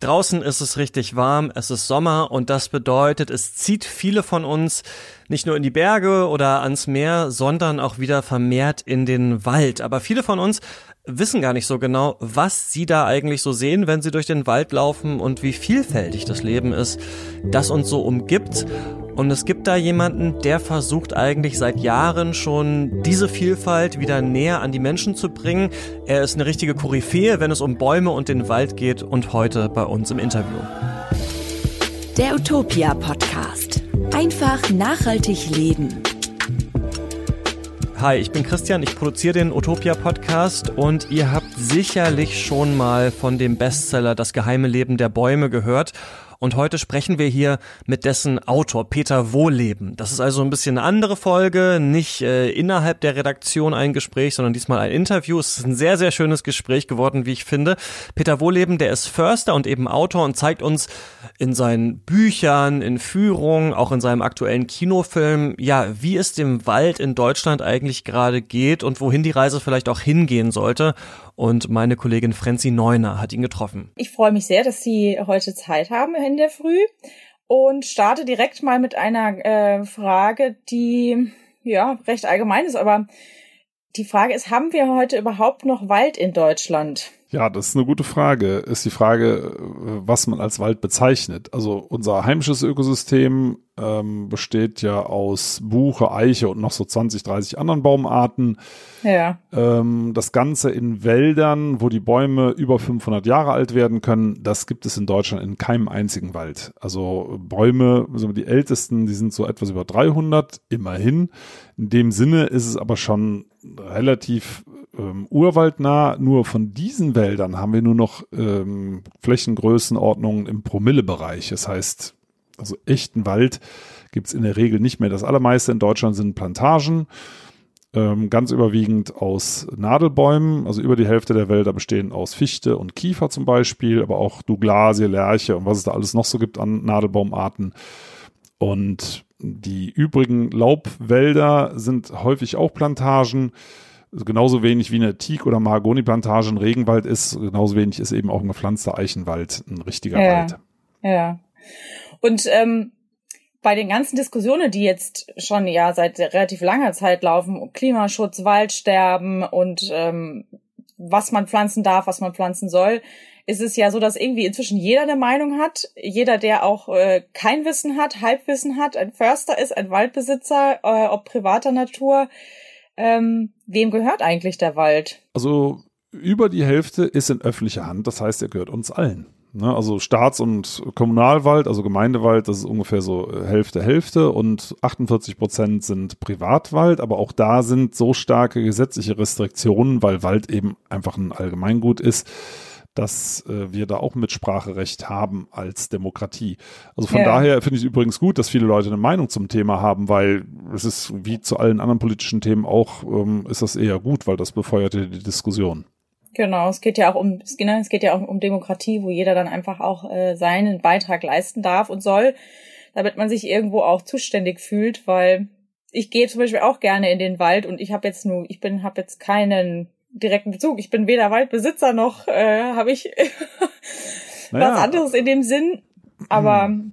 Draußen ist es richtig warm, es ist Sommer und das bedeutet, es zieht viele von uns nicht nur in die Berge oder ans Meer, sondern auch wieder vermehrt in den Wald. Aber viele von uns wissen gar nicht so genau, was sie da eigentlich so sehen, wenn sie durch den Wald laufen und wie vielfältig das Leben ist, das uns so umgibt. Und es gibt da jemanden, der versucht eigentlich seit Jahren schon diese Vielfalt wieder näher an die Menschen zu bringen. Er ist eine richtige Koryphäe, wenn es um Bäume und den Wald geht und heute bei uns im Interview. Der Utopia Podcast. Einfach nachhaltig leben. Hi, ich bin Christian, ich produziere den Utopia Podcast und ihr habt sicherlich schon mal von dem Bestseller Das geheime Leben der Bäume gehört. Und heute sprechen wir hier mit dessen Autor Peter Wohleben. Das ist also ein bisschen eine andere Folge, nicht äh, innerhalb der Redaktion ein Gespräch, sondern diesmal ein Interview. Es ist ein sehr, sehr schönes Gespräch geworden, wie ich finde. Peter Wohleben, der ist Förster und eben Autor und zeigt uns in seinen Büchern, in Führungen, auch in seinem aktuellen Kinofilm, ja, wie es dem Wald in Deutschland eigentlich gerade geht und wohin die Reise vielleicht auch hingehen sollte und meine Kollegin Frenzi Neuner hat ihn getroffen. Ich freue mich sehr, dass Sie heute Zeit haben in der Früh und starte direkt mal mit einer äh, Frage, die ja recht allgemein ist, aber die Frage ist, haben wir heute überhaupt noch Wald in Deutschland? Ja, das ist eine gute Frage. Ist die Frage, was man als Wald bezeichnet. Also unser heimisches Ökosystem ähm, besteht ja aus Buche, Eiche und noch so 20, 30 anderen Baumarten. Ja. Ähm, das Ganze in Wäldern, wo die Bäume über 500 Jahre alt werden können, das gibt es in Deutschland in keinem einzigen Wald. Also Bäume, also die ältesten, die sind so etwas über 300, immerhin. In dem Sinne ist es aber schon relativ ähm, urwaldnah. Nur von diesen Wäldern haben wir nur noch ähm, Flächengrößenordnungen im Promillebereich. Das heißt, also echten Wald gibt es in der Regel nicht mehr. Das allermeiste in Deutschland sind Plantagen, ähm, ganz überwiegend aus Nadelbäumen. Also über die Hälfte der Wälder bestehen aus Fichte und Kiefer zum Beispiel, aber auch Douglasie, Lärche und was es da alles noch so gibt an Nadelbaumarten. Und die übrigen Laubwälder sind häufig auch Plantagen. Genauso wenig wie eine Teak- oder Mahagoni-Plantage ein Regenwald ist, genauso wenig ist eben auch ein gepflanzter Eichenwald ein richtiger ja, Wald. Ja. Und ähm, bei den ganzen Diskussionen, die jetzt schon ja seit relativ langer Zeit laufen, Klimaschutz, Waldsterben und ähm, was man pflanzen darf, was man pflanzen soll, ist es ja so, dass irgendwie inzwischen jeder eine Meinung hat. Jeder, der auch äh, kein Wissen hat, Halbwissen hat, ein Förster ist, ein Waldbesitzer, äh, ob privater Natur. Ähm, wem gehört eigentlich der Wald? Also über die Hälfte ist in öffentlicher Hand, das heißt, er gehört uns allen. Ne, also Staats- und Kommunalwald, also Gemeindewald, das ist ungefähr so äh, Hälfte, Hälfte und 48 Prozent sind Privatwald, aber auch da sind so starke gesetzliche Restriktionen, weil Wald eben einfach ein Allgemeingut ist, dass äh, wir da auch Mitspracherecht haben als Demokratie. Also von ja. daher finde ich es übrigens gut, dass viele Leute eine Meinung zum Thema haben, weil es ist wie zu allen anderen politischen Themen auch, ähm, ist das eher gut, weil das befeuert die Diskussion. Genau, es geht ja auch um es geht ja auch um Demokratie, wo jeder dann einfach auch äh, seinen Beitrag leisten darf und soll, damit man sich irgendwo auch zuständig fühlt, weil ich gehe zum Beispiel auch gerne in den Wald und ich habe jetzt nur, ich bin, habe jetzt keinen direkten Bezug. Ich bin weder Waldbesitzer noch äh, habe ich naja. was anderes in dem Sinn. Aber hm.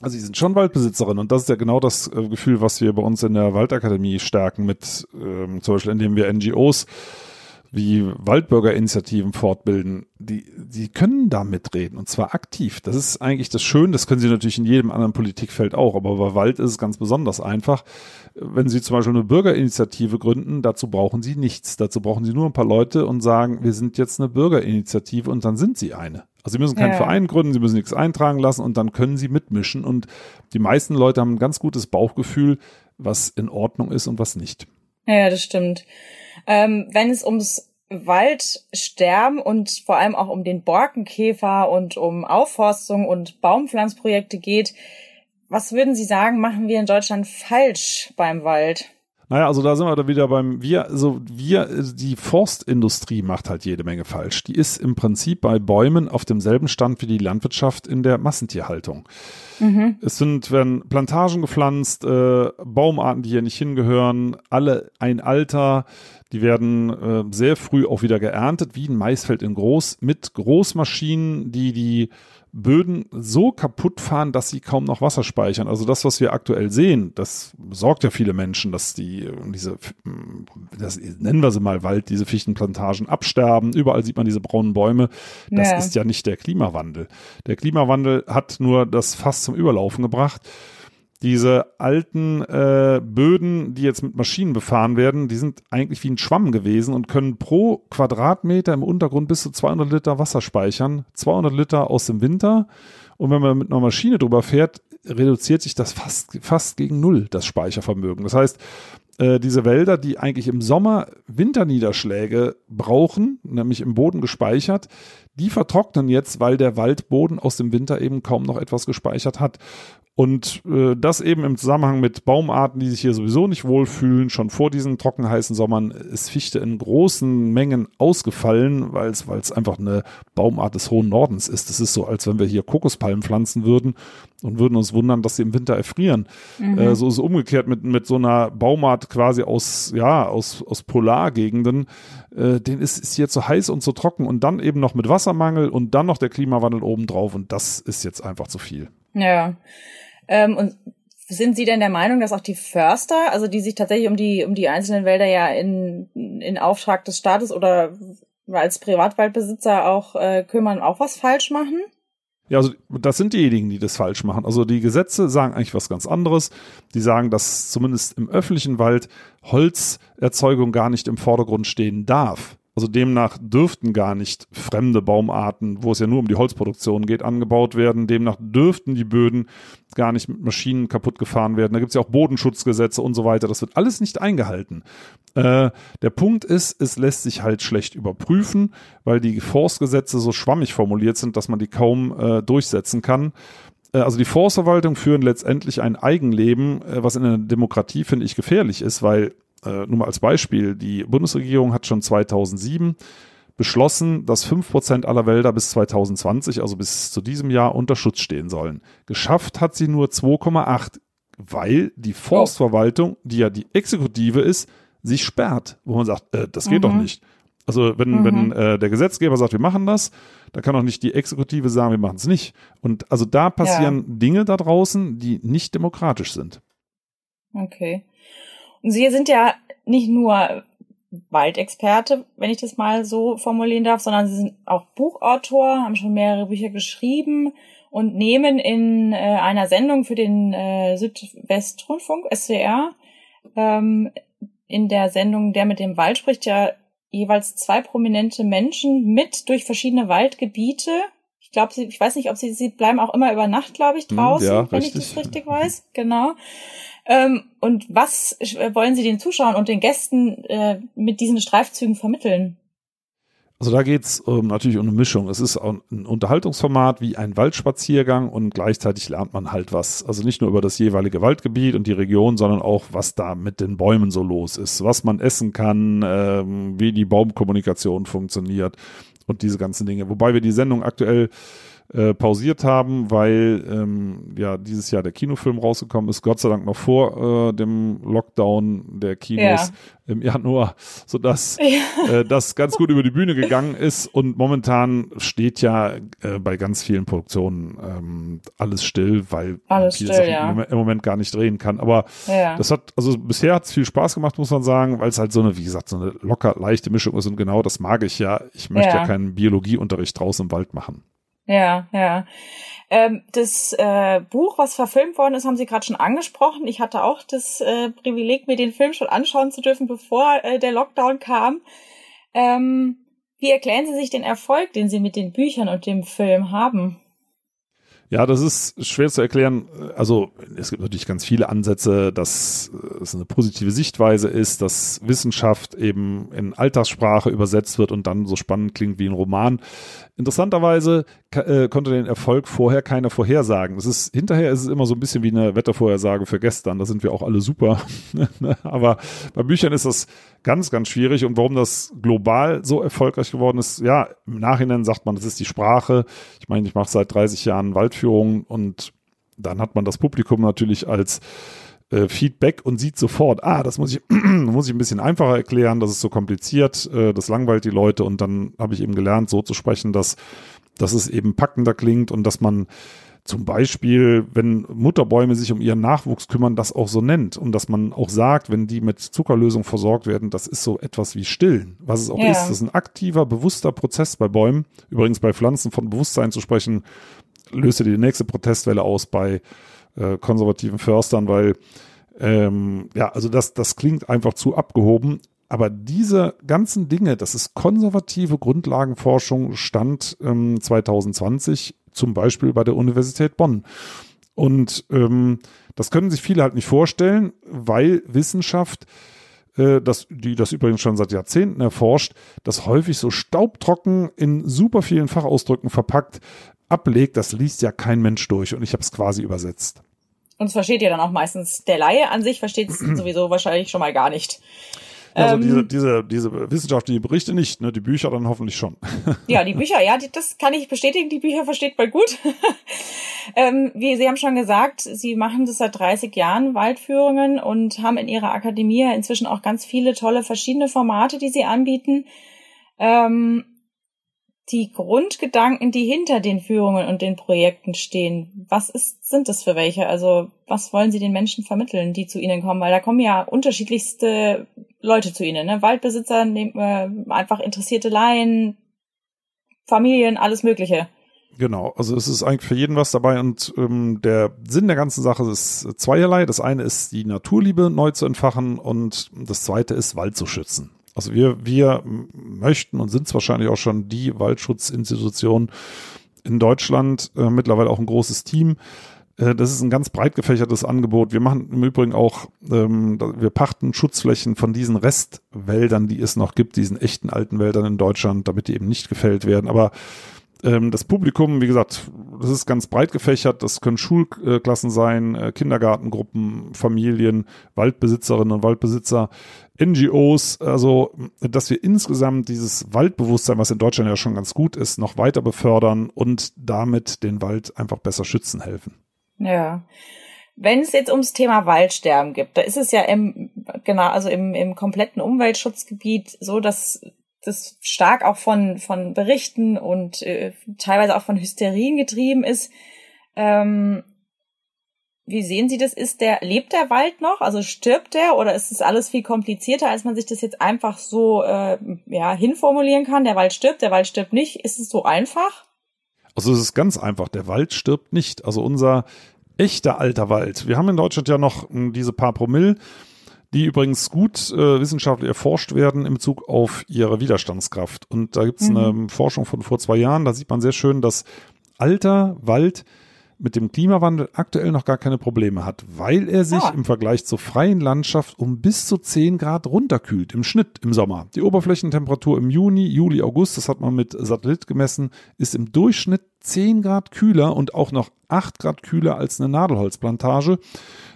also sie sind schon Waldbesitzerin und das ist ja genau das äh, Gefühl, was wir bei uns in der Waldakademie stärken mit ähm, zum Beispiel, indem wir NGOs wie Waldbürgerinitiativen fortbilden, die, die können da mitreden und zwar aktiv. Das ist eigentlich das Schöne, das können sie natürlich in jedem anderen Politikfeld auch, aber bei Wald ist es ganz besonders einfach. Wenn sie zum Beispiel eine Bürgerinitiative gründen, dazu brauchen sie nichts. Dazu brauchen sie nur ein paar Leute und sagen, wir sind jetzt eine Bürgerinitiative und dann sind sie eine. Also sie müssen keinen ja. Verein gründen, sie müssen nichts eintragen lassen und dann können sie mitmischen und die meisten Leute haben ein ganz gutes Bauchgefühl, was in Ordnung ist und was nicht. Ja, das stimmt. Ähm, wenn es ums Waldsterben und vor allem auch um den Borkenkäfer und um Aufforstung und Baumpflanzprojekte geht, was würden Sie sagen, machen wir in Deutschland falsch beim Wald? Naja, also da sind wir da wieder beim, wir, also wir, die Forstindustrie macht halt jede Menge falsch. Die ist im Prinzip bei Bäumen auf demselben Stand wie die Landwirtschaft in der Massentierhaltung. Mhm. Es sind, werden Plantagen gepflanzt, äh, Baumarten, die hier nicht hingehören, alle ein Alter, die werden äh, sehr früh auch wieder geerntet, wie ein Maisfeld in groß, mit Großmaschinen, die die Böden so kaputt fahren, dass sie kaum noch Wasser speichern. Also das, was wir aktuell sehen, das sorgt ja viele Menschen, dass die diese, das nennen wir sie mal Wald, diese Fichtenplantagen absterben. Überall sieht man diese braunen Bäume. Das ja. ist ja nicht der Klimawandel. Der Klimawandel hat nur das Fass zum Überlaufen gebracht diese alten äh, Böden, die jetzt mit Maschinen befahren werden, die sind eigentlich wie ein Schwamm gewesen und können pro Quadratmeter im Untergrund bis zu 200 Liter Wasser speichern. 200 Liter aus dem Winter. Und wenn man mit einer Maschine drüber fährt, reduziert sich das fast, fast gegen Null, das Speichervermögen. Das heißt, äh, diese Wälder, die eigentlich im Sommer Winterniederschläge brauchen, nämlich im Boden gespeichert, die vertrocknen jetzt, weil der Waldboden aus dem Winter eben kaum noch etwas gespeichert hat. Und äh, das eben im Zusammenhang mit Baumarten, die sich hier sowieso nicht wohlfühlen. Schon vor diesen trockenheißen Sommern ist Fichte in großen Mengen ausgefallen, weil es weil es einfach eine Baumart des hohen Nordens ist. Es ist so, als wenn wir hier Kokospalmen pflanzen würden und würden uns wundern, dass sie im Winter erfrieren. Mhm. Äh, so ist es umgekehrt mit, mit so einer Baumart quasi aus, ja, aus, aus Polargegenden. Äh, den ist, ist hier zu heiß und zu trocken und dann eben noch mit Wassermangel und dann noch der Klimawandel obendrauf und das ist jetzt einfach zu viel. Ja. Ähm, und sind Sie denn der Meinung, dass auch die Förster, also die sich tatsächlich um die, um die einzelnen Wälder ja in, in Auftrag des Staates oder als Privatwaldbesitzer auch äh, kümmern, auch was falsch machen? Ja, also das sind diejenigen, die das falsch machen. Also die Gesetze sagen eigentlich was ganz anderes. Die sagen, dass zumindest im öffentlichen Wald Holzerzeugung gar nicht im Vordergrund stehen darf. Also demnach dürften gar nicht fremde Baumarten, wo es ja nur um die Holzproduktion geht, angebaut werden. Demnach dürften die Böden gar nicht mit Maschinen kaputt gefahren werden. Da gibt es ja auch Bodenschutzgesetze und so weiter. Das wird alles nicht eingehalten. Äh, der Punkt ist, es lässt sich halt schlecht überprüfen, weil die Forstgesetze so schwammig formuliert sind, dass man die kaum äh, durchsetzen kann äh, also die Forstverwaltung führen letztendlich ein Eigenleben, äh, was in einer Demokratie, finde ich, gefährlich ist, weil äh, nur mal als Beispiel, die Bundesregierung hat schon 2007 beschlossen, dass 5% aller Wälder bis 2020, also bis zu diesem Jahr, unter Schutz stehen sollen. Geschafft hat sie nur 2,8, weil die Forstverwaltung, die ja die Exekutive ist, sich sperrt, wo man sagt, äh, das geht mhm. doch nicht. Also wenn, mhm. wenn äh, der Gesetzgeber sagt, wir machen das, dann kann auch nicht die Exekutive sagen, wir machen es nicht. Und also da passieren ja. Dinge da draußen, die nicht demokratisch sind. Okay. Sie sind ja nicht nur Waldexperte, wenn ich das mal so formulieren darf, sondern Sie sind auch Buchautor, haben schon mehrere Bücher geschrieben und nehmen in äh, einer Sendung für den äh, Südwestrundfunk, SCR, ähm, in der Sendung Der mit dem Wald spricht ja jeweils zwei prominente Menschen mit durch verschiedene Waldgebiete. Ich glaube, ich weiß nicht, ob sie, sie bleiben auch immer über Nacht, glaube ich, hm, draußen, ja, wenn richtig. ich das richtig weiß. Genau. Ähm, und was wollen Sie den Zuschauern und den Gästen äh, mit diesen Streifzügen vermitteln? Also da geht's ähm, natürlich um eine Mischung. Es ist ein Unterhaltungsformat wie ein Waldspaziergang und gleichzeitig lernt man halt was. Also nicht nur über das jeweilige Waldgebiet und die Region, sondern auch, was da mit den Bäumen so los ist, was man essen kann, ähm, wie die Baumkommunikation funktioniert und diese ganzen Dinge. Wobei wir die Sendung aktuell äh, pausiert haben, weil ähm, ja dieses Jahr der Kinofilm rausgekommen ist, Gott sei Dank noch vor äh, dem Lockdown der Kinos ja. im Januar, sodass ja. äh, das ganz gut über die Bühne gegangen ist und momentan steht ja äh, bei ganz vielen Produktionen ähm, alles still, weil alles viele still, Sachen ja. im Moment gar nicht drehen kann. Aber das hat, also bisher hat es viel Spaß gemacht, muss man sagen, weil es halt so eine, wie gesagt, so eine locker leichte Mischung ist und genau das mag ich ja. Ich möchte ja, keinen Biologieunterricht draußen im Wald machen. Ja, ja. Ähm, das äh, Buch, was verfilmt worden ist, haben Sie gerade schon angesprochen. Ich hatte auch das äh, Privileg, mir den Film schon anschauen zu dürfen, bevor äh, der Lockdown kam. Ähm, wie erklären Sie sich den Erfolg, den Sie mit den Büchern und dem Film haben? Ja, das ist schwer zu erklären. Also es gibt natürlich ganz viele Ansätze, dass es eine positive Sichtweise ist, dass Wissenschaft eben in Alltagssprache übersetzt wird und dann so spannend klingt wie ein Roman. Interessanterweise äh, konnte den Erfolg vorher keiner vorhersagen. Es ist hinterher ist es immer so ein bisschen wie eine Wettervorhersage für gestern. Da sind wir auch alle super. Aber bei Büchern ist das ganz, ganz schwierig. Und warum das global so erfolgreich geworden ist, ja, im Nachhinein sagt man, das ist die Sprache. Ich meine, ich mache seit 30 Jahren Waldführung und dann hat man das Publikum natürlich als äh, Feedback und sieht sofort, ah, das muss ich, muss ich ein bisschen einfacher erklären, das ist so kompliziert, äh, das langweilt die Leute und dann habe ich eben gelernt, so zu sprechen, dass, dass es eben packender klingt und dass man zum Beispiel, wenn Mutterbäume sich um ihren Nachwuchs kümmern, das auch so nennt und dass man auch sagt, wenn die mit Zuckerlösung versorgt werden, das ist so etwas wie Stillen, was es auch ja. ist. Das ist ein aktiver, bewusster Prozess bei Bäumen. Übrigens bei Pflanzen von Bewusstsein zu sprechen, löste die nächste Protestwelle aus bei äh, konservativen Förstern, weil ähm, ja, also das, das klingt einfach zu abgehoben. Aber diese ganzen Dinge, das ist konservative Grundlagenforschung, stand ähm, 2020 zum Beispiel bei der Universität Bonn. Und ähm, das können sich viele halt nicht vorstellen, weil Wissenschaft, äh, das, die das übrigens schon seit Jahrzehnten erforscht, das häufig so staubtrocken in super vielen Fachausdrücken verpackt ablegt. Das liest ja kein Mensch durch und ich habe es quasi übersetzt. Und es versteht ja dann auch meistens der Laie an sich versteht es sowieso wahrscheinlich schon mal gar nicht. Also ähm, diese, diese, diese wissenschaftlichen Berichte nicht, ne? Die Bücher dann hoffentlich schon. Ja, die Bücher, ja, die, das kann ich bestätigen, die Bücher versteht man gut. ähm, wie Sie haben schon gesagt, Sie machen das seit 30 Jahren, Waldführungen, und haben in Ihrer Akademie inzwischen auch ganz viele tolle verschiedene Formate, die Sie anbieten. Ähm, die Grundgedanken, die hinter den Führungen und den Projekten stehen, was ist, sind das für welche? Also was wollen Sie den Menschen vermitteln, die zu Ihnen kommen? Weil da kommen ja unterschiedlichste Leute zu Ihnen, ne? Waldbesitzer, äh, einfach interessierte Laien, Familien, alles Mögliche. Genau, also es ist eigentlich für jeden was dabei und ähm, der Sinn der ganzen Sache ist zweierlei. Das eine ist die Naturliebe neu zu entfachen und das zweite ist Wald zu schützen. Also wir, wir möchten und sind es wahrscheinlich auch schon die Waldschutzinstitution in Deutschland, äh, mittlerweile auch ein großes Team. Äh, das ist ein ganz breit gefächertes Angebot. Wir machen im Übrigen auch, ähm, wir pachten Schutzflächen von diesen Restwäldern, die es noch gibt, diesen echten alten Wäldern in Deutschland, damit die eben nicht gefällt werden. Aber ähm, das Publikum, wie gesagt, das ist ganz breit gefächert. Das können Schulklassen sein, äh, Kindergartengruppen, Familien, Waldbesitzerinnen und Waldbesitzer, NGOs. Also, dass wir insgesamt dieses Waldbewusstsein, was in Deutschland ja schon ganz gut ist, noch weiter befördern und damit den Wald einfach besser schützen helfen. Ja. Wenn es jetzt ums Thema Waldsterben gibt, da ist es ja im, genau, also im, im kompletten Umweltschutzgebiet so, dass das stark auch von, von Berichten und äh, teilweise auch von Hysterien getrieben ist. Ähm, wie sehen Sie das? Ist der, lebt der Wald noch? Also stirbt der oder ist es alles viel komplizierter, als man sich das jetzt einfach so äh, ja, hinformulieren kann? Der Wald stirbt, der Wald stirbt nicht. Ist es so einfach? Also es ist ganz einfach. Der Wald stirbt nicht. Also unser echter alter Wald. Wir haben in Deutschland ja noch hm, diese paar Promille die übrigens gut äh, wissenschaftlich erforscht werden in Bezug auf ihre Widerstandskraft. Und da gibt es mhm. eine Forschung von vor zwei Jahren, da sieht man sehr schön, dass alter Wald mit dem Klimawandel aktuell noch gar keine Probleme hat, weil er sich ah. im Vergleich zur freien Landschaft um bis zu 10 Grad runterkühlt im Schnitt im Sommer. Die Oberflächentemperatur im Juni, Juli, August, das hat man mit Satellit gemessen, ist im Durchschnitt 10 Grad kühler und auch noch 8 Grad kühler als eine Nadelholzplantage.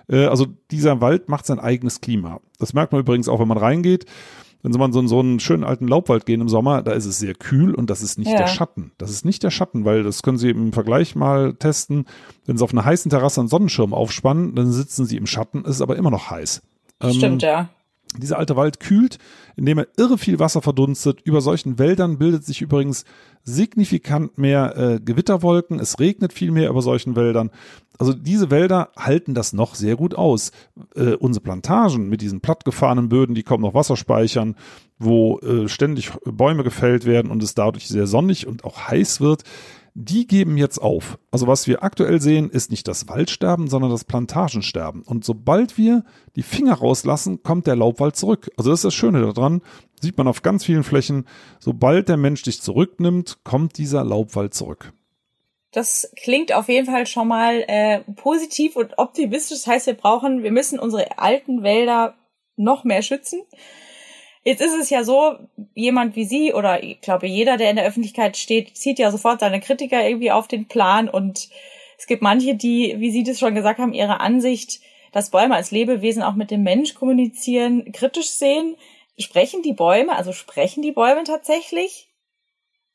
Äh, also dieser Wald macht sein eigenes Klima. Das merkt man übrigens auch, wenn man reingeht. Wenn Sie mal so, so einen schönen alten Laubwald gehen im Sommer, da ist es sehr kühl und das ist nicht ja. der Schatten. Das ist nicht der Schatten, weil das können Sie im Vergleich mal testen. Wenn Sie auf einer heißen Terrasse einen Sonnenschirm aufspannen, dann sitzen Sie im Schatten, ist aber immer noch heiß. Stimmt, ähm, ja. Dieser alte Wald kühlt, indem er irre viel Wasser verdunstet. Über solchen Wäldern bildet sich übrigens signifikant mehr äh, Gewitterwolken. Es regnet viel mehr über solchen Wäldern. Also diese Wälder halten das noch sehr gut aus. Äh, unsere Plantagen mit diesen plattgefahrenen Böden, die kaum noch Wasser speichern, wo äh, ständig Bäume gefällt werden und es dadurch sehr sonnig und auch heiß wird, die geben jetzt auf. Also was wir aktuell sehen, ist nicht das Waldsterben, sondern das Plantagensterben. Und sobald wir die Finger rauslassen, kommt der Laubwald zurück. Also das ist das Schöne daran, sieht man auf ganz vielen Flächen, sobald der Mensch dich zurücknimmt, kommt dieser Laubwald zurück. Das klingt auf jeden Fall schon mal äh, positiv und optimistisch. Das heißt, wir brauchen, wir müssen unsere alten Wälder noch mehr schützen. Jetzt ist es ja so, jemand wie Sie oder ich glaube jeder, der in der Öffentlichkeit steht, zieht ja sofort seine Kritiker irgendwie auf den Plan und es gibt manche, die, wie Sie das schon gesagt haben, ihre Ansicht, dass Bäume als Lebewesen auch mit dem Mensch kommunizieren, kritisch sehen. Sprechen die Bäume, also sprechen die Bäume tatsächlich?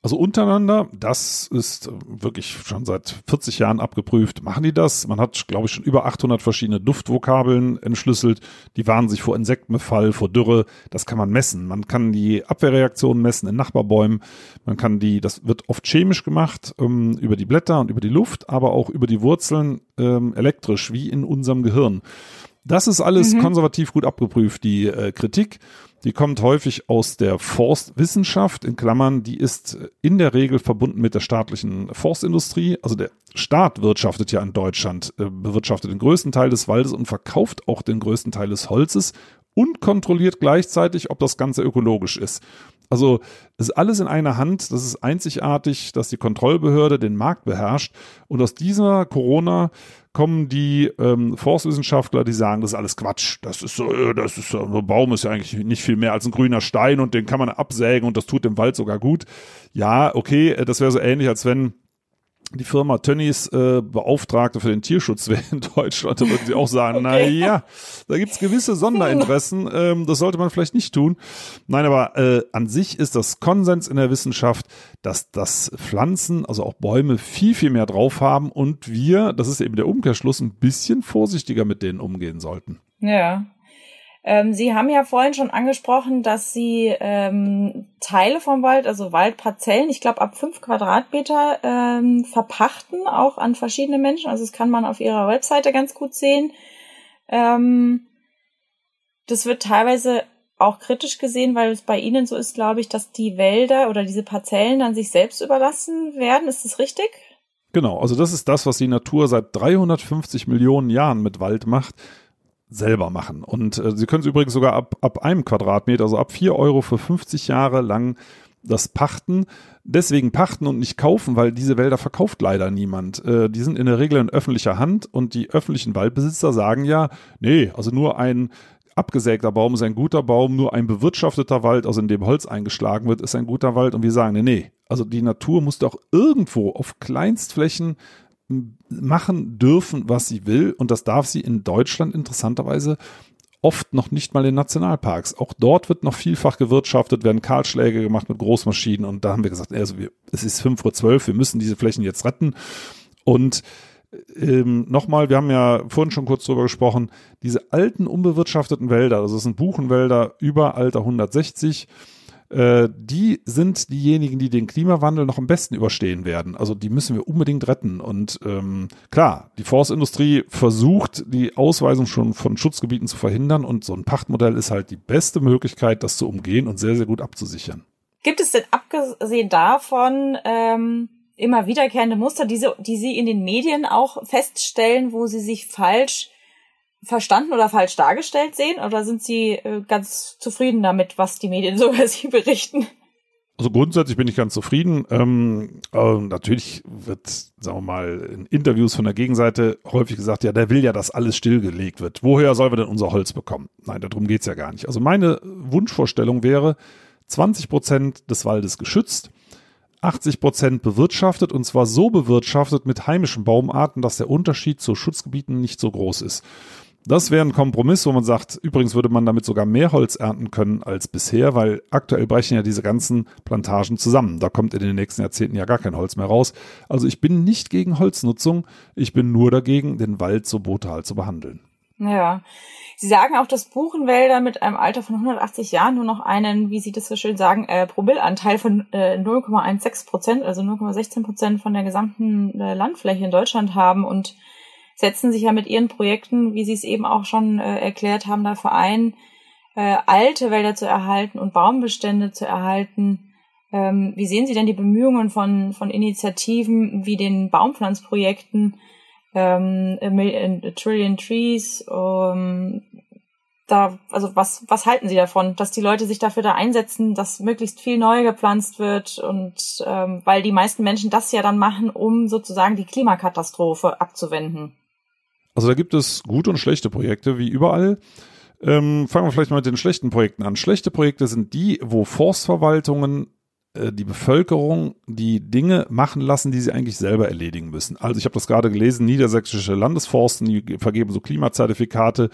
Also untereinander, das ist wirklich schon seit 40 Jahren abgeprüft. Machen die das? Man hat, glaube ich, schon über 800 verschiedene Duftvokabeln entschlüsselt. Die warnen sich vor Insektenbefall, vor Dürre. Das kann man messen. Man kann die Abwehrreaktionen messen in Nachbarbäumen. Man kann die, das wird oft chemisch gemacht, ähm, über die Blätter und über die Luft, aber auch über die Wurzeln ähm, elektrisch, wie in unserem Gehirn. Das ist alles mhm. konservativ gut abgeprüft, die äh, Kritik. Die kommt häufig aus der Forstwissenschaft, in Klammern, die ist in der Regel verbunden mit der staatlichen Forstindustrie. Also der Staat wirtschaftet ja in Deutschland, äh, bewirtschaftet den größten Teil des Waldes und verkauft auch den größten Teil des Holzes und kontrolliert gleichzeitig, ob das Ganze ökologisch ist. Also ist alles in einer Hand. Das ist einzigartig, dass die Kontrollbehörde den Markt beherrscht. Und aus dieser Corona kommen die ähm, Forstwissenschaftler, die sagen, das ist alles Quatsch. Das ist so, äh, das ist so, ein Baum ist ja eigentlich nicht viel mehr als ein grüner Stein und den kann man absägen und das tut dem Wald sogar gut. Ja, okay, äh, das wäre so ähnlich, als wenn die Firma Tönnies äh, Beauftragte für den Tierschutz wäre in Deutschland, da würden sie auch sagen, okay. na ja, da gibt's gewisse Sonderinteressen, ähm, das sollte man vielleicht nicht tun. Nein, aber äh, an sich ist das Konsens in der Wissenschaft, dass das Pflanzen, also auch Bäume, viel, viel mehr drauf haben und wir, das ist eben der Umkehrschluss, ein bisschen vorsichtiger mit denen umgehen sollten. Ja, ähm, Sie haben ja vorhin schon angesprochen, dass Sie ähm, Teile vom Wald, also Waldparzellen, ich glaube ab fünf Quadratmeter ähm, verpachten, auch an verschiedene Menschen. Also das kann man auf Ihrer Webseite ganz gut sehen. Ähm, das wird teilweise auch kritisch gesehen, weil es bei Ihnen so ist, glaube ich, dass die Wälder oder diese Parzellen dann sich selbst überlassen werden. Ist das richtig? Genau, also das ist das, was die Natur seit 350 Millionen Jahren mit Wald macht selber machen. Und äh, Sie können es übrigens sogar ab, ab einem Quadratmeter, also ab vier Euro für 50 Jahre lang das pachten. Deswegen pachten und nicht kaufen, weil diese Wälder verkauft leider niemand. Äh, die sind in der Regel in öffentlicher Hand und die öffentlichen Waldbesitzer sagen ja, nee, also nur ein abgesägter Baum ist ein guter Baum, nur ein bewirtschafteter Wald, also in dem Holz eingeschlagen wird, ist ein guter Wald. Und wir sagen, nee, nee, also die Natur muss doch irgendwo auf Kleinstflächen machen dürfen, was sie will. Und das darf sie in Deutschland interessanterweise oft noch nicht mal in Nationalparks. Auch dort wird noch vielfach gewirtschaftet, werden Kahlschläge gemacht mit Großmaschinen. Und da haben wir gesagt, also wir, es ist 5.12 Uhr, wir müssen diese Flächen jetzt retten. Und ähm, nochmal, wir haben ja vorhin schon kurz drüber gesprochen, diese alten unbewirtschafteten Wälder, also es sind Buchenwälder über Alter 160, äh, die sind diejenigen, die den Klimawandel noch am besten überstehen werden. Also die müssen wir unbedingt retten. Und ähm, klar, die Forstindustrie versucht, die Ausweisung schon von Schutzgebieten zu verhindern und so ein Pachtmodell ist halt die beste Möglichkeit, das zu umgehen und sehr, sehr gut abzusichern. Gibt es denn abgesehen davon ähm, immer wiederkehrende Muster, die, die Sie in den Medien auch feststellen, wo Sie sich falsch verstanden oder falsch dargestellt sehen? Oder sind Sie äh, ganz zufrieden damit, was die Medien so über Sie berichten? Also grundsätzlich bin ich ganz zufrieden. Ähm, äh, natürlich wird, sagen wir mal, in Interviews von der Gegenseite häufig gesagt, ja, der will ja, dass alles stillgelegt wird. Woher sollen wir denn unser Holz bekommen? Nein, darum geht's ja gar nicht. Also meine Wunschvorstellung wäre, 20 Prozent des Waldes geschützt, 80 Prozent bewirtschaftet und zwar so bewirtschaftet mit heimischen Baumarten, dass der Unterschied zu Schutzgebieten nicht so groß ist. Das wäre ein Kompromiss, wo man sagt, übrigens würde man damit sogar mehr Holz ernten können als bisher, weil aktuell brechen ja diese ganzen Plantagen zusammen. Da kommt in den nächsten Jahrzehnten ja gar kein Holz mehr raus. Also ich bin nicht gegen Holznutzung, ich bin nur dagegen, den Wald so brutal zu behandeln. Ja. Sie sagen auch, dass Buchenwälder mit einem Alter von 180 Jahren nur noch einen, wie Sie das so schön sagen, äh, Promillanteil von äh, 0,16 Prozent, also 0,16 Prozent von der gesamten äh, Landfläche in Deutschland haben und setzen sich ja mit ihren Projekten, wie Sie es eben auch schon äh, erklärt haben, dafür ein, äh, alte Wälder zu erhalten und Baumbestände zu erhalten. Ähm, wie sehen Sie denn die Bemühungen von, von Initiativen wie den Baumpflanzprojekten, ähm, a, Trillion Trees, um, da, also was, was halten Sie davon, dass die Leute sich dafür da einsetzen, dass möglichst viel neu gepflanzt wird und ähm, weil die meisten Menschen das ja dann machen, um sozusagen die Klimakatastrophe abzuwenden? Also da gibt es gute und schlechte Projekte, wie überall. Ähm, fangen wir vielleicht mal mit den schlechten Projekten an. Schlechte Projekte sind die, wo Forstverwaltungen äh, die Bevölkerung die Dinge machen lassen, die sie eigentlich selber erledigen müssen. Also ich habe das gerade gelesen, niedersächsische Landesforsten, die vergeben so Klimazertifikate,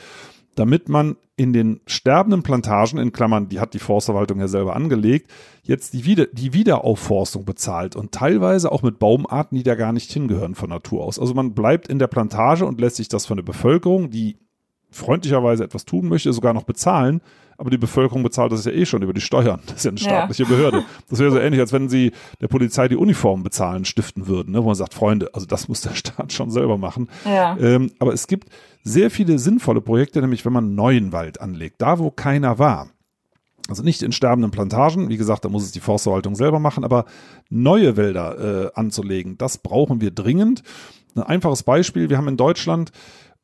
damit man in den sterbenden Plantagen, in Klammern, die hat die Forstverwaltung ja selber angelegt, jetzt die, Wieder die Wiederaufforstung bezahlt und teilweise auch mit Baumarten, die da gar nicht hingehören von Natur aus. Also man bleibt in der Plantage und lässt sich das von der Bevölkerung, die freundlicherweise etwas tun möchte, sogar noch bezahlen, aber die Bevölkerung bezahlt das ja eh schon über die Steuern. Das ist ja eine staatliche ja. Behörde. Das wäre so ähnlich, als wenn sie der Polizei die Uniform bezahlen, stiften würden, ne? wo man sagt, Freunde, also das muss der Staat schon selber machen. Ja. Ähm, aber es gibt sehr viele sinnvolle Projekte, nämlich wenn man neuen Wald anlegt, da wo keiner war. Also nicht in sterbenden Plantagen, wie gesagt, da muss es die Forstverwaltung selber machen, aber neue Wälder äh, anzulegen, das brauchen wir dringend. Ein einfaches Beispiel, wir haben in Deutschland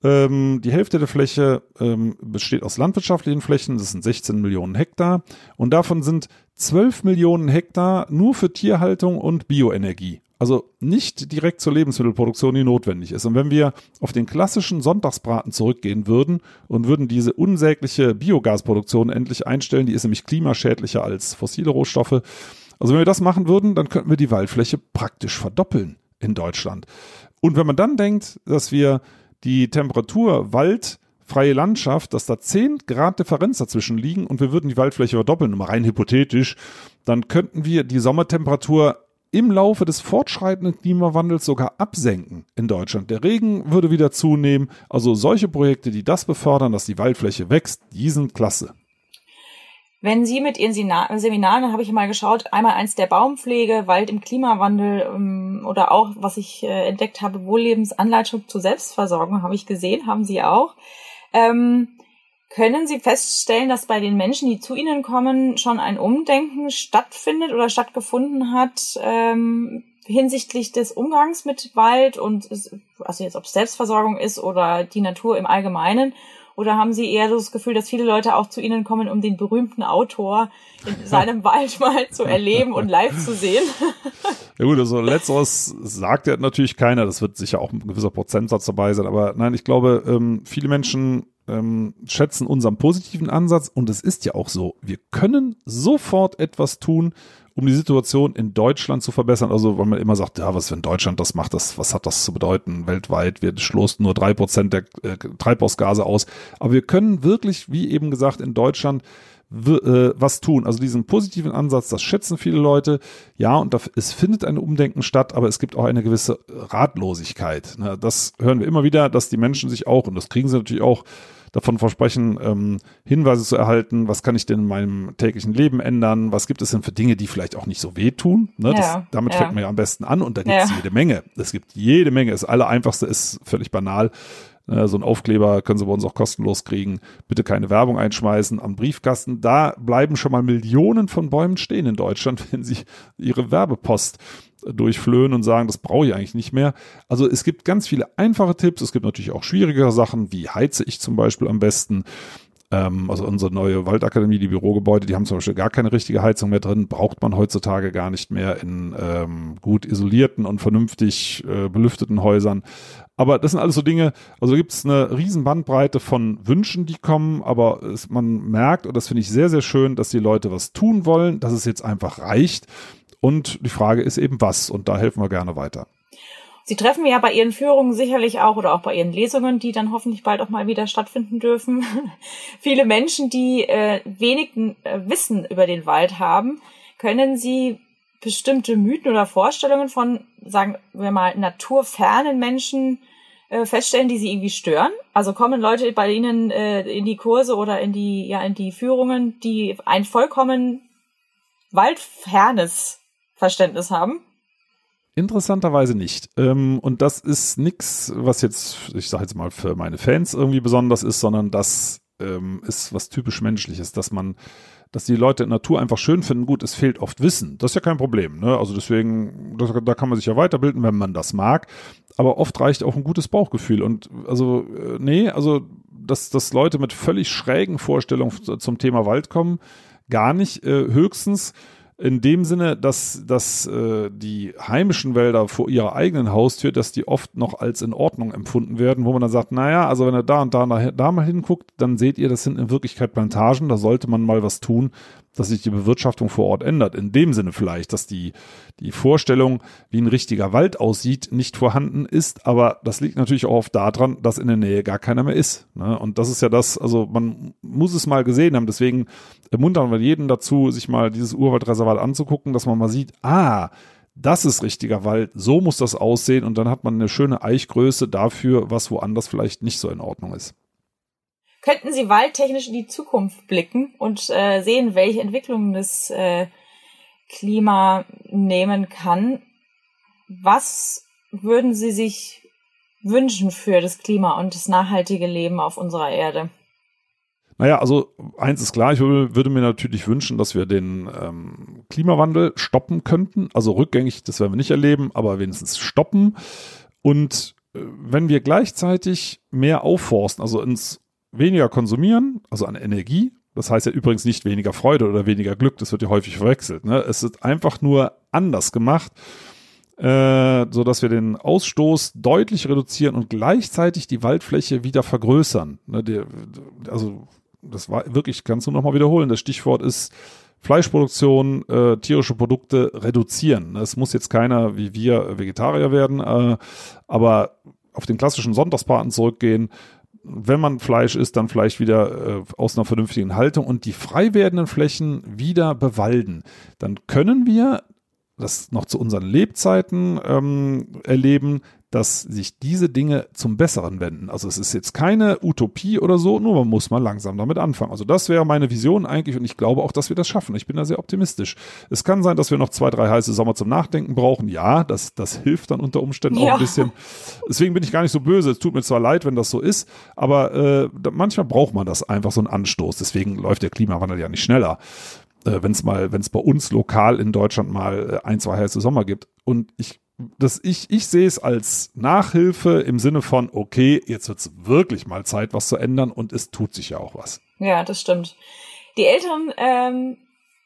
ähm, die Hälfte der Fläche ähm, besteht aus landwirtschaftlichen Flächen, das sind 16 Millionen Hektar. Und davon sind 12 Millionen Hektar nur für Tierhaltung und Bioenergie. Also nicht direkt zur Lebensmittelproduktion, die notwendig ist. Und wenn wir auf den klassischen Sonntagsbraten zurückgehen würden und würden diese unsägliche Biogasproduktion endlich einstellen, die ist nämlich klimaschädlicher als fossile Rohstoffe. Also wenn wir das machen würden, dann könnten wir die Waldfläche praktisch verdoppeln in Deutschland. Und wenn man dann denkt, dass wir die Temperatur Wald, freie Landschaft, dass da 10 Grad Differenz dazwischen liegen und wir würden die Waldfläche verdoppeln, mal rein hypothetisch, dann könnten wir die Sommertemperatur im Laufe des fortschreitenden Klimawandels sogar absenken in Deutschland. Der Regen würde wieder zunehmen. Also solche Projekte, die das befördern, dass die Waldfläche wächst, die sind klasse. Wenn Sie mit Ihren Seminaren, habe ich mal geschaut, einmal eins der Baumpflege, Wald im Klimawandel ähm, oder auch, was ich äh, entdeckt habe, Wohllebens-Anleitung zur Selbstversorgung, habe ich gesehen, haben Sie auch. Ähm, können Sie feststellen, dass bei den Menschen, die zu Ihnen kommen, schon ein Umdenken stattfindet oder stattgefunden hat ähm, hinsichtlich des Umgangs mit Wald und also jetzt ob es Selbstversorgung ist oder die Natur im Allgemeinen? Oder haben Sie eher so das Gefühl, dass viele Leute auch zu Ihnen kommen, um den berühmten Autor in seinem Wald mal zu erleben und live zu sehen? Ja gut, also letzteres sagt ja natürlich keiner. Das wird sicher auch ein gewisser Prozentsatz dabei sein. Aber nein, ich glaube, ähm, viele Menschen ähm, schätzen unseren positiven Ansatz und es ist ja auch so. Wir können sofort etwas tun, um die Situation in Deutschland zu verbessern. Also, weil man immer sagt, ja, was wenn Deutschland das macht, das, was hat das zu bedeuten? Weltweit, wir stoßen nur drei Prozent der äh, Treibhausgase aus. Aber wir können wirklich, wie eben gesagt, in Deutschland äh, was tun. Also diesen positiven Ansatz, das schätzen viele Leute. Ja, und es findet ein Umdenken statt, aber es gibt auch eine gewisse Ratlosigkeit. Ne? Das hören wir immer wieder, dass die Menschen sich auch, und das kriegen sie natürlich auch davon versprechen, ähm, Hinweise zu erhalten, was kann ich denn in meinem täglichen Leben ändern, was gibt es denn für Dinge, die vielleicht auch nicht so wehtun. Ne? Ja, das, damit ja. fängt man ja am besten an und da gibt es ja. jede Menge. Es gibt jede Menge. Das Allereinfachste ist völlig banal. Äh, so ein Aufkleber können Sie bei uns auch kostenlos kriegen. Bitte keine Werbung einschmeißen am Briefkasten. Da bleiben schon mal Millionen von Bäumen stehen in Deutschland, wenn Sie Ihre Werbepost durchflöhen und sagen, das brauche ich eigentlich nicht mehr. Also es gibt ganz viele einfache Tipps. Es gibt natürlich auch schwierigere Sachen, wie heize ich zum Beispiel am besten. Ähm, also unsere neue Waldakademie, die Bürogebäude, die haben zum Beispiel gar keine richtige Heizung mehr drin, braucht man heutzutage gar nicht mehr in ähm, gut isolierten und vernünftig äh, belüfteten Häusern. Aber das sind alles so Dinge, also gibt es eine riesen Bandbreite von Wünschen, die kommen, aber es, man merkt, und das finde ich sehr, sehr schön, dass die Leute was tun wollen, dass es jetzt einfach reicht. Und die Frage ist eben was, und da helfen wir gerne weiter. Sie treffen ja bei Ihren Führungen sicherlich auch oder auch bei Ihren Lesungen, die dann hoffentlich bald auch mal wieder stattfinden dürfen, viele Menschen, die äh, wenig äh, Wissen über den Wald haben. Können Sie bestimmte Mythen oder Vorstellungen von, sagen wir mal, naturfernen Menschen äh, feststellen, die Sie irgendwie stören? Also kommen Leute bei Ihnen äh, in die Kurse oder in die, ja, in die Führungen, die ein vollkommen waldfernes Verständnis haben? Interessanterweise nicht. Ähm, und das ist nichts, was jetzt, ich sage jetzt mal, für meine Fans irgendwie besonders ist, sondern das ähm, ist was typisch Menschliches, dass man dass die Leute Natur einfach schön finden, gut, es fehlt oft Wissen. Das ist ja kein Problem. Ne? Also deswegen, da kann man sich ja weiterbilden, wenn man das mag. Aber oft reicht auch ein gutes Bauchgefühl. Und also, äh, nee, also dass, dass Leute mit völlig schrägen Vorstellungen zum Thema Wald kommen, gar nicht. Äh, höchstens in dem Sinne, dass, dass äh, die heimischen Wälder vor ihrer eigenen Haustür, dass die oft noch als in Ordnung empfunden werden, wo man dann sagt, naja, also wenn ihr da und da, da mal hinguckt, dann seht ihr, das sind in Wirklichkeit Plantagen, da sollte man mal was tun, dass sich die Bewirtschaftung vor Ort ändert. In dem Sinne vielleicht, dass die, die Vorstellung, wie ein richtiger Wald aussieht, nicht vorhanden ist. Aber das liegt natürlich auch oft daran, dass in der Nähe gar keiner mehr ist. Ne? Und das ist ja das, also man muss es mal gesehen haben. Deswegen ermuntern wir jeden dazu, sich mal dieses Urwaldreservat anzugucken, dass man mal sieht, ah, das ist richtiger Wald, so muss das aussehen und dann hat man eine schöne Eichgröße dafür, was woanders vielleicht nicht so in Ordnung ist. Könnten Sie waldtechnisch in die Zukunft blicken und äh, sehen, welche Entwicklungen das äh, Klima nehmen kann? Was würden Sie sich wünschen für das Klima und das nachhaltige Leben auf unserer Erde? Naja, also eins ist klar, ich würde, würde mir natürlich wünschen, dass wir den ähm, Klimawandel stoppen könnten. Also rückgängig, das werden wir nicht erleben, aber wenigstens stoppen. Und äh, wenn wir gleichzeitig mehr aufforsten, also ins weniger konsumieren, also an Energie. Das heißt ja übrigens nicht weniger Freude oder weniger Glück, das wird ja häufig verwechselt. Ne? Es ist einfach nur anders gemacht, äh, so dass wir den Ausstoß deutlich reduzieren und gleichzeitig die Waldfläche wieder vergrößern. Ne? Die, also das war wirklich, kannst du nochmal wiederholen. Das Stichwort ist Fleischproduktion, äh, tierische Produkte reduzieren. Es muss jetzt keiner wie wir Vegetarier werden, äh, aber auf den klassischen Sonntagsbraten zurückgehen, wenn man Fleisch isst, dann vielleicht wieder äh, aus einer vernünftigen Haltung und die frei werdenden Flächen wieder bewalden. Dann können wir das noch zu unseren Lebzeiten ähm, erleben, dass sich diese Dinge zum Besseren wenden. Also es ist jetzt keine Utopie oder so, nur man muss mal langsam damit anfangen. Also das wäre meine Vision eigentlich und ich glaube auch, dass wir das schaffen. Ich bin da sehr optimistisch. Es kann sein, dass wir noch zwei, drei heiße Sommer zum Nachdenken brauchen. Ja, das, das hilft dann unter Umständen ja. auch ein bisschen. Deswegen bin ich gar nicht so böse. Es tut mir zwar leid, wenn das so ist, aber äh, manchmal braucht man das einfach, so einen Anstoß. Deswegen läuft der Klimawandel ja nicht schneller äh, wenn es mal, wenn es bei uns lokal in Deutschland mal äh, ein, zwei heiße Sommer gibt. Und ich das ich, ich sehe es als Nachhilfe im Sinne von, okay, jetzt wird es wirklich mal Zeit, was zu ändern und es tut sich ja auch was. Ja, das stimmt. Die Eltern ähm,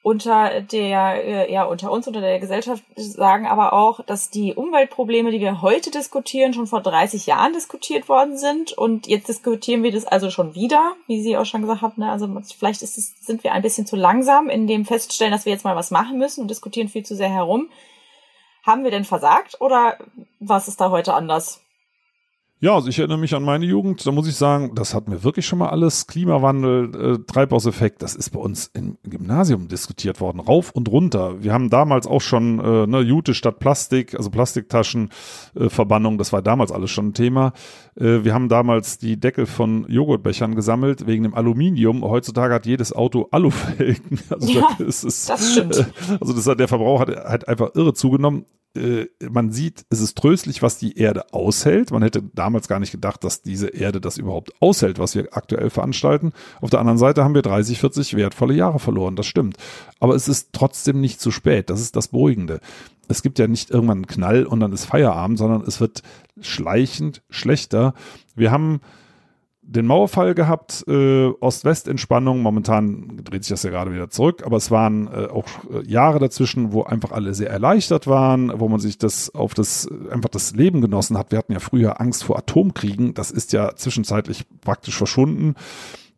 unter der, äh, ja, unter uns, unter der Gesellschaft sagen aber auch, dass die Umweltprobleme, die wir heute diskutieren, schon vor 30 Jahren diskutiert worden sind und jetzt diskutieren wir das also schon wieder, wie Sie auch schon gesagt haben. Ne? Also vielleicht ist es, sind wir ein bisschen zu langsam in dem Feststellen, dass wir jetzt mal was machen müssen und diskutieren viel zu sehr herum. Haben wir denn versagt oder was ist da heute anders? Ja, also ich erinnere mich an meine Jugend, da muss ich sagen, das hatten wir wirklich schon mal alles. Klimawandel, äh, Treibhauseffekt, das ist bei uns im Gymnasium diskutiert worden, rauf und runter. Wir haben damals auch schon äh, ne, Jute statt Plastik, also Plastiktaschen, äh, Verbannung, das war damals alles schon ein Thema. Äh, wir haben damals die Deckel von Joghurtbechern gesammelt wegen dem Aluminium. Heutzutage hat jedes Auto Alufelgen. Also ja, das, ist, das stimmt. Äh, also das hat, der Verbrauch hat, hat einfach irre zugenommen äh, man sieht, es ist tröstlich, was die Erde aushält. Man hätte damals gar nicht gedacht, dass diese Erde das überhaupt aushält, was wir aktuell veranstalten. Auf der anderen Seite haben wir 30, 40 wertvolle Jahre verloren, das stimmt. Aber es ist trotzdem nicht zu spät, das ist das Beruhigende. Es gibt ja nicht irgendwann einen Knall und dann ist Feierabend, sondern es wird schleichend schlechter. Wir haben den Mauerfall gehabt, äh, Ost-West-Entspannung. Momentan dreht sich das ja gerade wieder zurück, aber es waren äh, auch äh, Jahre dazwischen, wo einfach alle sehr erleichtert waren, wo man sich das auf das einfach das Leben genossen hat. Wir hatten ja früher Angst vor Atomkriegen, das ist ja zwischenzeitlich praktisch verschwunden.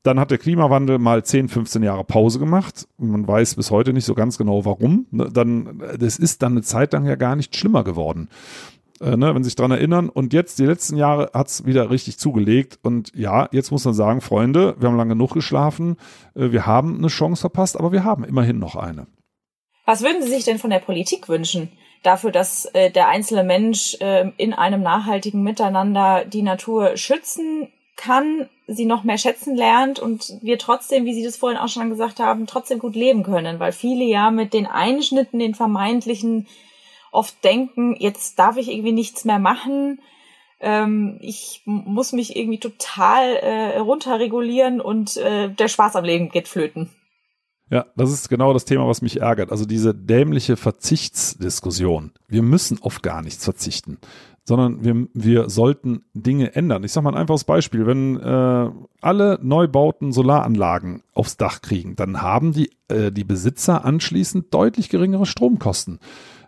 Dann hat der Klimawandel mal 10, 15 Jahre Pause gemacht. Man weiß bis heute nicht so ganz genau warum. Ne, dann, das ist dann eine Zeit lang ja gar nicht schlimmer geworden äh, ne, wenn Sie sich dran erinnern. Und jetzt, die letzten Jahre, hat's wieder richtig zugelegt. Und ja, jetzt muss man sagen, Freunde, wir haben lange genug geschlafen, äh, wir haben eine Chance verpasst, aber wir haben immerhin noch eine. Was würden Sie sich denn von der Politik wünschen? Dafür, dass äh, der einzelne Mensch äh, in einem nachhaltigen Miteinander die Natur schützen kann, sie noch mehr schätzen lernt und wir trotzdem, wie Sie das vorhin auch schon gesagt haben, trotzdem gut leben können, weil viele ja mit den Einschnitten, den vermeintlichen oft denken, jetzt darf ich irgendwie nichts mehr machen. Ähm, ich muss mich irgendwie total äh, runterregulieren und äh, der Spaß am Leben geht flöten. Ja, das ist genau das Thema, was mich ärgert. Also diese dämliche Verzichtsdiskussion. Wir müssen auf gar nichts verzichten, sondern wir, wir sollten Dinge ändern. Ich sage mal ein einfaches Beispiel. Wenn äh, alle Neubauten Solaranlagen aufs Dach kriegen, dann haben die, äh, die Besitzer anschließend deutlich geringere Stromkosten.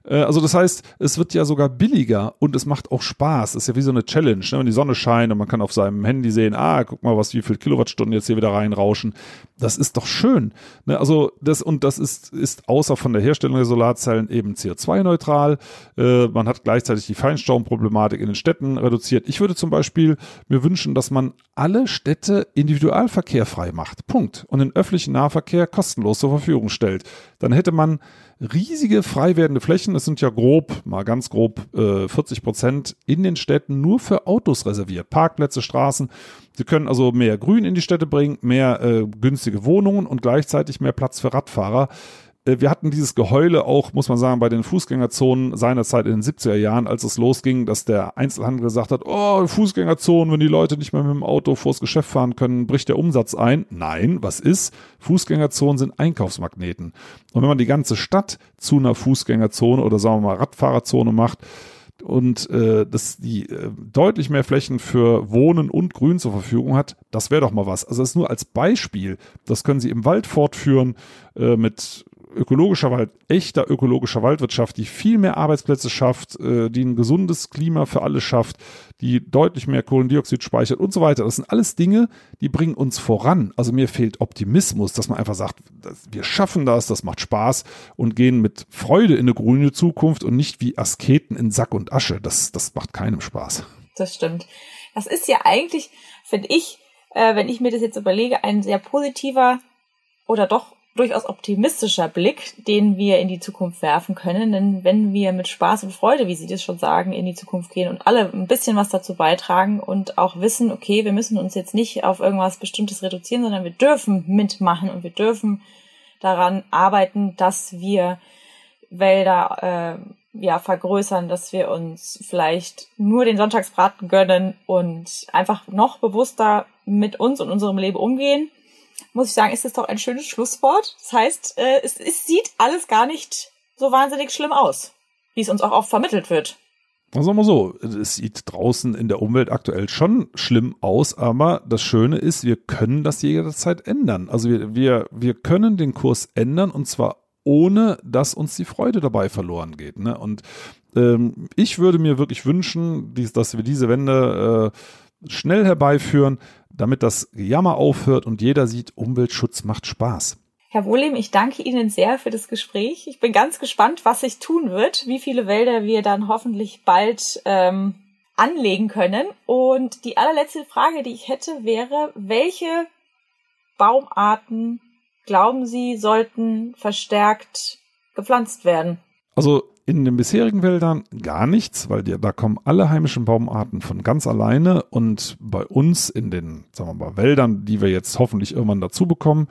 Äh, also das heißt, es wird ja sogar billiger und es macht auch Spaß. Das ist ja wie so eine Challenge, ne? wenn die Sonne scheint und man kann auf seinem Handy sehen, ah, guck mal, was wie viel Kilowattstunden jetzt hier wieder reinrauschen. Das ist doch schön. Ne? Also das und das ist ist außer von der Herstellung der Solarzellen eben CO2-neutral. Äh, man hat gleichzeitig die Feinstaubproblematik in den Städten reduziert. Ich würde zum Beispiel mir wünschen, dass man alle Städte individualverkehrfrei macht. Punkt. Und den öffentlichen Nahverkehr kostenlos zur Verfügung stellt. Dann hätte man riesige frei werdende Flächen. Es sind ja grob, mal ganz grob, äh, 40 Prozent in den Städten nur für Autos reserviert. Parkplätze, Straßen. Sie können also mehr Grün in die Städte bringen, mehr äh, günstige Wohnungen und gleichzeitig mehr Platz für Radfahrer. Äh, wir hatten dieses Geheule auch, muss man sagen, bei den Fußgängerzonen seinerzeit in den 70er Jahren, als es losging, dass der Einzelhandel gesagt hat, oh, Fußgängerzonen, wenn die Leute nicht mehr mit dem Auto vors Geschäft fahren können, bricht der Umsatz ein. Nein, was ist? Fußgängerzonen sind Einkaufsmagneten. Und wenn man die ganze Stadt zu einer Fußgängerzone oder sagen wir mal Radfahrerzone macht, und äh, dass die äh, deutlich mehr Flächen für Wohnen und Grün zur Verfügung hat, das wäre doch mal was. Also das ist nur als Beispiel. Das können Sie im Wald fortführen äh, mit ökologischer Wald, echter ökologischer Waldwirtschaft, die viel mehr Arbeitsplätze schafft, äh, die ein gesundes Klima für alle schafft, die deutlich mehr Kohlendioxid speichert und so weiter. Das sind alles Dinge, die bringen uns voran. Also mir fehlt Optimismus, dass man einfach sagt, wir schaffen das, das macht Spaß und gehen mit Freude in eine grüne Zukunft und nicht wie Asketen in Sack und Asche. Das, das macht keinem Spaß. Das stimmt. Das ist ja eigentlich, finde ich, äh, wenn ich mir das jetzt überlege, ein sehr positiver oder doch durchaus optimistischer Blick, den wir in die Zukunft werfen können. Denn wenn wir mit Spaß und Freude, wie Sie das schon sagen, in die Zukunft gehen und alle ein bisschen was dazu beitragen und auch wissen, okay, wir müssen uns jetzt nicht auf irgendwas Bestimmtes reduzieren, sondern wir dürfen mitmachen und wir dürfen daran arbeiten, dass wir Wälder äh, ja vergrößern, dass wir uns vielleicht nur den Sonntagsbraten gönnen und einfach noch bewusster mit uns und unserem Leben umgehen muss ich sagen, ist das doch ein schönes Schlusswort. Das heißt, äh, es, es sieht alles gar nicht so wahnsinnig schlimm aus, wie es uns auch oft vermittelt wird. Sagen wir so, es sieht draußen in der Umwelt aktuell schon schlimm aus, aber das Schöne ist, wir können das jederzeit ändern. Also wir, wir, wir können den Kurs ändern und zwar ohne, dass uns die Freude dabei verloren geht. Ne? Und ähm, ich würde mir wirklich wünschen, dies, dass wir diese Wende äh, schnell herbeiführen, damit das Jammer aufhört und jeder sieht, Umweltschutz macht Spaß. Herr Wohlem, ich danke Ihnen sehr für das Gespräch. Ich bin ganz gespannt, was sich tun wird, wie viele Wälder wir dann hoffentlich bald ähm, anlegen können. Und die allerletzte Frage, die ich hätte, wäre, welche Baumarten glauben Sie sollten verstärkt gepflanzt werden? Also in den bisherigen Wäldern gar nichts, weil die, da kommen alle heimischen Baumarten von ganz alleine und bei uns in den, sagen wir mal, Wäldern, die wir jetzt hoffentlich irgendwann dazu bekommen,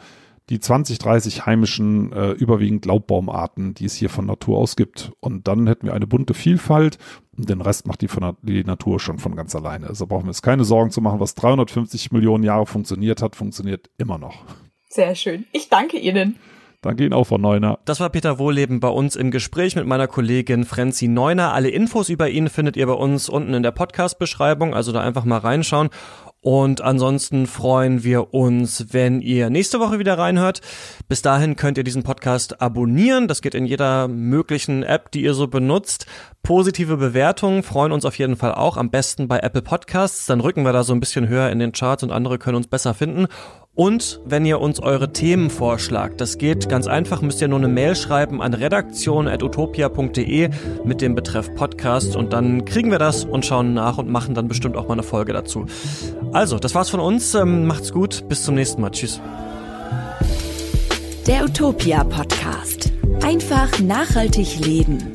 die 20, 30 heimischen, äh, überwiegend Laubbaumarten, die es hier von Natur aus gibt. Und dann hätten wir eine bunte Vielfalt und den Rest macht die, von, die Natur schon von ganz alleine. Also brauchen wir uns keine Sorgen zu machen, was 350 Millionen Jahre funktioniert hat, funktioniert immer noch. Sehr schön. Ich danke Ihnen. Danke Ihnen auch, Frau Neuner. Das war Peter Wohleben bei uns im Gespräch mit meiner Kollegin Frenzi Neuner. Alle Infos über ihn findet ihr bei uns unten in der Podcast-Beschreibung, also da einfach mal reinschauen. Und ansonsten freuen wir uns, wenn ihr nächste Woche wieder reinhört. Bis dahin könnt ihr diesen Podcast abonnieren. Das geht in jeder möglichen App, die ihr so benutzt. Positive Bewertungen freuen uns auf jeden Fall auch. Am besten bei Apple Podcasts. Dann rücken wir da so ein bisschen höher in den Charts und andere können uns besser finden. Und wenn ihr uns eure Themen vorschlagt, das geht ganz einfach, müsst ihr nur eine Mail schreiben an redaktion.utopia.de mit dem Betreff Podcast und dann kriegen wir das und schauen nach und machen dann bestimmt auch mal eine Folge dazu. Also, das war's von uns. Ähm, macht's gut. Bis zum nächsten Mal. Tschüss. Der Utopia Podcast. Einfach nachhaltig leben.